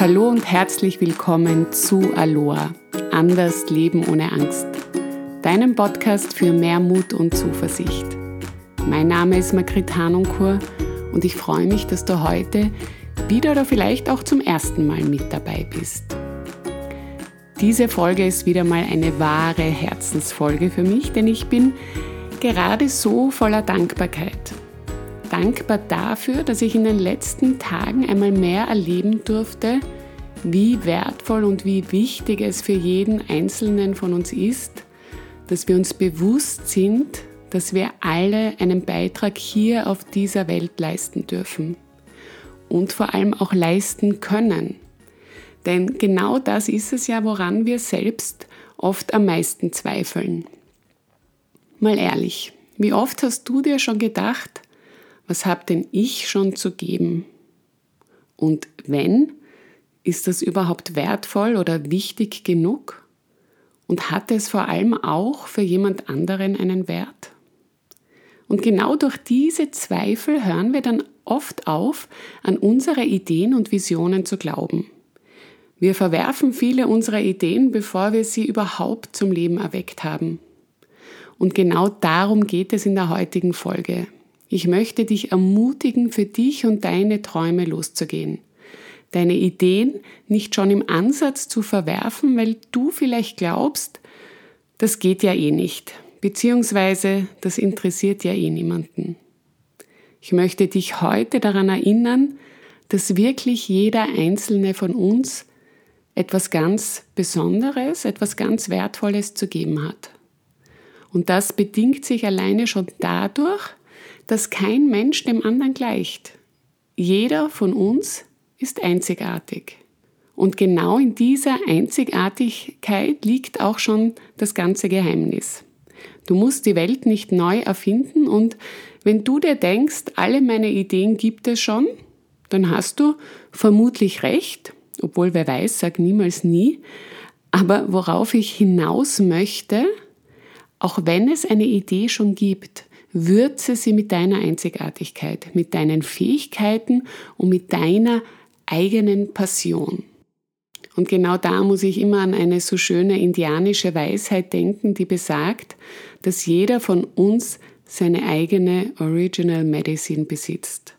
Hallo und herzlich willkommen zu Aloha, anders Leben ohne Angst, deinem Podcast für mehr Mut und Zuversicht. Mein Name ist Margrit Hanunkur und ich freue mich, dass du heute wieder oder vielleicht auch zum ersten Mal mit dabei bist. Diese Folge ist wieder mal eine wahre Herzensfolge für mich, denn ich bin gerade so voller Dankbarkeit dankbar dafür, dass ich in den letzten Tagen einmal mehr erleben durfte, wie wertvoll und wie wichtig es für jeden Einzelnen von uns ist, dass wir uns bewusst sind, dass wir alle einen Beitrag hier auf dieser Welt leisten dürfen und vor allem auch leisten können. Denn genau das ist es ja, woran wir selbst oft am meisten zweifeln. Mal ehrlich, wie oft hast du dir schon gedacht, was habe denn ich schon zu geben? Und wenn, ist das überhaupt wertvoll oder wichtig genug? Und hat es vor allem auch für jemand anderen einen Wert? Und genau durch diese Zweifel hören wir dann oft auf, an unsere Ideen und Visionen zu glauben. Wir verwerfen viele unserer Ideen, bevor wir sie überhaupt zum Leben erweckt haben. Und genau darum geht es in der heutigen Folge. Ich möchte dich ermutigen, für dich und deine Träume loszugehen. Deine Ideen nicht schon im Ansatz zu verwerfen, weil du vielleicht glaubst, das geht ja eh nicht, beziehungsweise das interessiert ja eh niemanden. Ich möchte dich heute daran erinnern, dass wirklich jeder einzelne von uns etwas ganz Besonderes, etwas ganz Wertvolles zu geben hat. Und das bedingt sich alleine schon dadurch, dass kein Mensch dem anderen gleicht. Jeder von uns ist einzigartig. Und genau in dieser Einzigartigkeit liegt auch schon das ganze Geheimnis. Du musst die Welt nicht neu erfinden und wenn du dir denkst, alle meine Ideen gibt es schon, dann hast du vermutlich recht, obwohl wer weiß, sag niemals nie. Aber worauf ich hinaus möchte, auch wenn es eine Idee schon gibt, Würze sie mit deiner Einzigartigkeit, mit deinen Fähigkeiten und mit deiner eigenen Passion. Und genau da muss ich immer an eine so schöne indianische Weisheit denken, die besagt, dass jeder von uns seine eigene Original Medicine besitzt.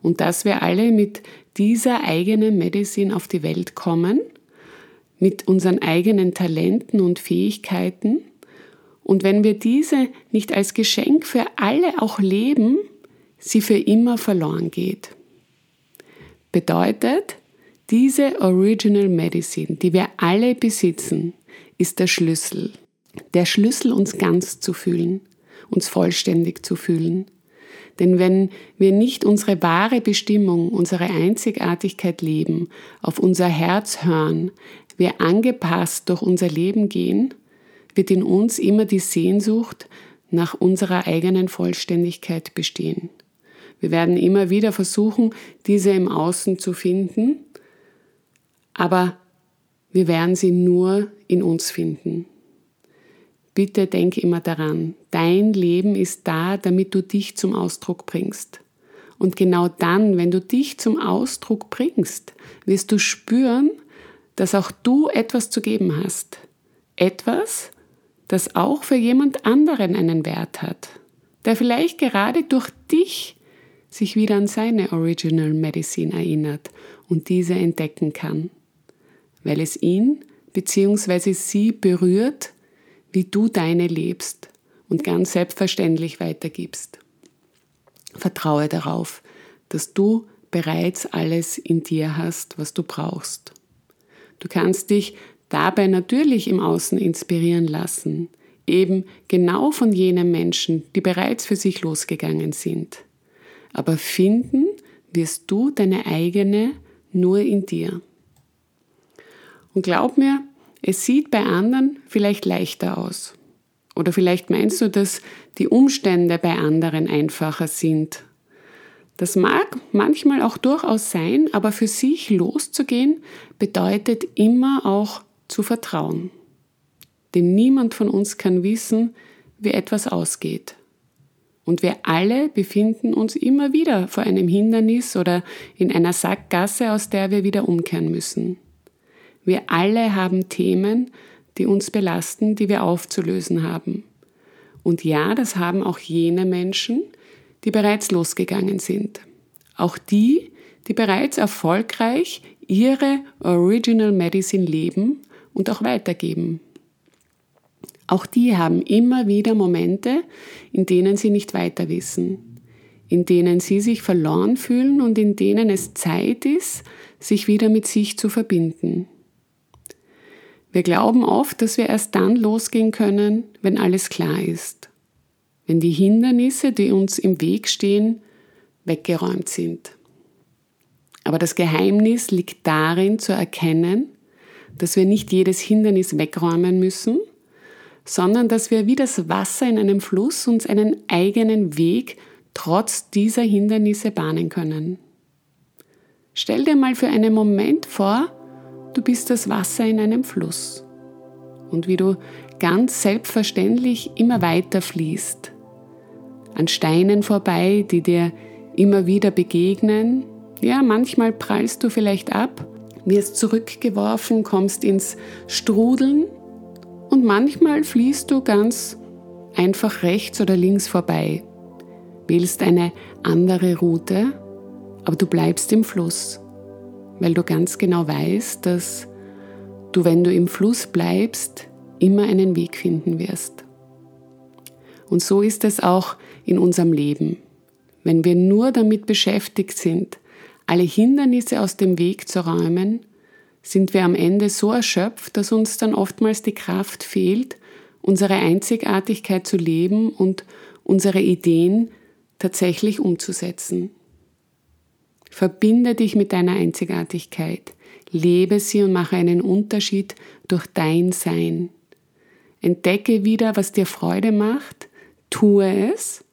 Und dass wir alle mit dieser eigenen Medicine auf die Welt kommen, mit unseren eigenen Talenten und Fähigkeiten und wenn wir diese nicht als Geschenk für alle auch leben, sie für immer verloren geht. Bedeutet, diese Original Medicine, die wir alle besitzen, ist der Schlüssel. Der Schlüssel, uns ganz zu fühlen, uns vollständig zu fühlen. Denn wenn wir nicht unsere wahre Bestimmung, unsere Einzigartigkeit leben, auf unser Herz hören, wir angepasst durch unser Leben gehen, wird in uns immer die Sehnsucht nach unserer eigenen Vollständigkeit bestehen. Wir werden immer wieder versuchen, diese im Außen zu finden, aber wir werden sie nur in uns finden. Bitte denk immer daran, dein Leben ist da, damit du dich zum Ausdruck bringst. Und genau dann, wenn du dich zum Ausdruck bringst, wirst du spüren, dass auch du etwas zu geben hast. Etwas, das auch für jemand anderen einen Wert hat, der vielleicht gerade durch dich sich wieder an seine Original Medicine erinnert und diese entdecken kann, weil es ihn bzw. sie berührt, wie du deine lebst und ganz selbstverständlich weitergibst. Vertraue darauf, dass du bereits alles in dir hast, was du brauchst. Du kannst dich dabei natürlich im Außen inspirieren lassen, eben genau von jenen Menschen, die bereits für sich losgegangen sind. Aber finden wirst du deine eigene nur in dir. Und glaub mir, es sieht bei anderen vielleicht leichter aus. Oder vielleicht meinst du, dass die Umstände bei anderen einfacher sind. Das mag manchmal auch durchaus sein, aber für sich loszugehen bedeutet immer auch zu vertrauen. Denn niemand von uns kann wissen, wie etwas ausgeht. Und wir alle befinden uns immer wieder vor einem Hindernis oder in einer Sackgasse, aus der wir wieder umkehren müssen. Wir alle haben Themen, die uns belasten, die wir aufzulösen haben. Und ja, das haben auch jene Menschen, die bereits losgegangen sind. Auch die, die bereits erfolgreich ihre Original Medicine leben und auch weitergeben. Auch die haben immer wieder Momente, in denen sie nicht weiter wissen, in denen sie sich verloren fühlen und in denen es Zeit ist, sich wieder mit sich zu verbinden. Wir glauben oft, dass wir erst dann losgehen können, wenn alles klar ist, wenn die Hindernisse, die uns im Weg stehen, weggeräumt sind. Aber das Geheimnis liegt darin zu erkennen, dass wir nicht jedes Hindernis wegräumen müssen, sondern dass wir wie das Wasser in einem Fluss uns einen eigenen Weg trotz dieser Hindernisse bahnen können. Stell dir mal für einen Moment vor, du bist das Wasser in einem Fluss und wie du ganz selbstverständlich immer weiter fließt, an Steinen vorbei, die dir immer wieder begegnen. Ja, manchmal prallst du vielleicht ab, wirst zurückgeworfen, kommst ins Strudeln und manchmal fließt du ganz einfach rechts oder links vorbei, wählst eine andere Route, aber du bleibst im Fluss, weil du ganz genau weißt, dass du, wenn du im Fluss bleibst, immer einen Weg finden wirst. Und so ist es auch in unserem Leben. Wenn wir nur damit beschäftigt sind, alle Hindernisse aus dem Weg zu räumen, sind wir am Ende so erschöpft, dass uns dann oftmals die Kraft fehlt, unsere Einzigartigkeit zu leben und unsere Ideen tatsächlich umzusetzen. Verbinde dich mit deiner Einzigartigkeit, lebe sie und mache einen Unterschied durch dein Sein. Entdecke wieder, was dir Freude macht, tue es,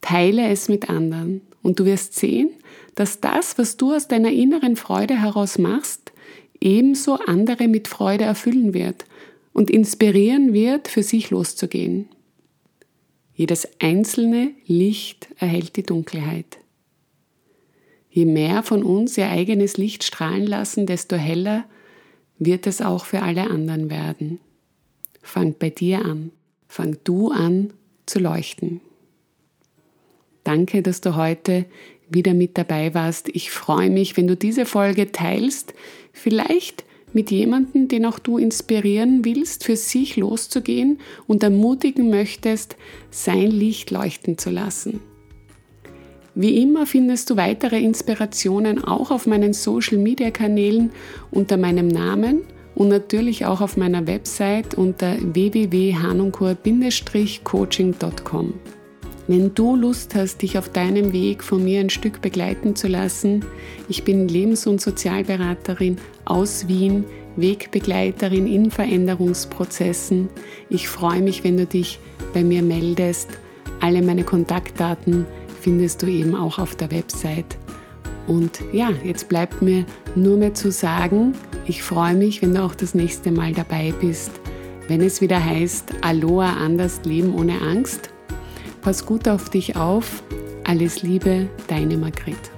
teile es mit anderen und du wirst sehen, dass das, was du aus deiner inneren Freude heraus machst, ebenso andere mit Freude erfüllen wird und inspirieren wird, für sich loszugehen. Jedes einzelne Licht erhält die Dunkelheit. Je mehr von uns ihr eigenes Licht strahlen lassen, desto heller wird es auch für alle anderen werden. Fang bei dir an. Fang du an zu leuchten. Danke, dass du heute wieder mit dabei warst. Ich freue mich, wenn du diese Folge teilst, vielleicht mit jemandem, den auch du inspirieren willst, für sich loszugehen und ermutigen möchtest, sein Licht leuchten zu lassen. Wie immer findest du weitere Inspirationen auch auf meinen Social-Media-Kanälen unter meinem Namen und natürlich auch auf meiner Website unter www.hanunkur-coaching.com. Wenn du Lust hast, dich auf deinem Weg von mir ein Stück begleiten zu lassen, ich bin Lebens- und Sozialberaterin aus Wien, Wegbegleiterin in Veränderungsprozessen. Ich freue mich, wenn du dich bei mir meldest. Alle meine Kontaktdaten findest du eben auch auf der Website. Und ja, jetzt bleibt mir nur mehr zu sagen, ich freue mich, wenn du auch das nächste Mal dabei bist, wenn es wieder heißt Aloha anders Leben ohne Angst Pass gut auf dich auf. Alles Liebe, deine Margret.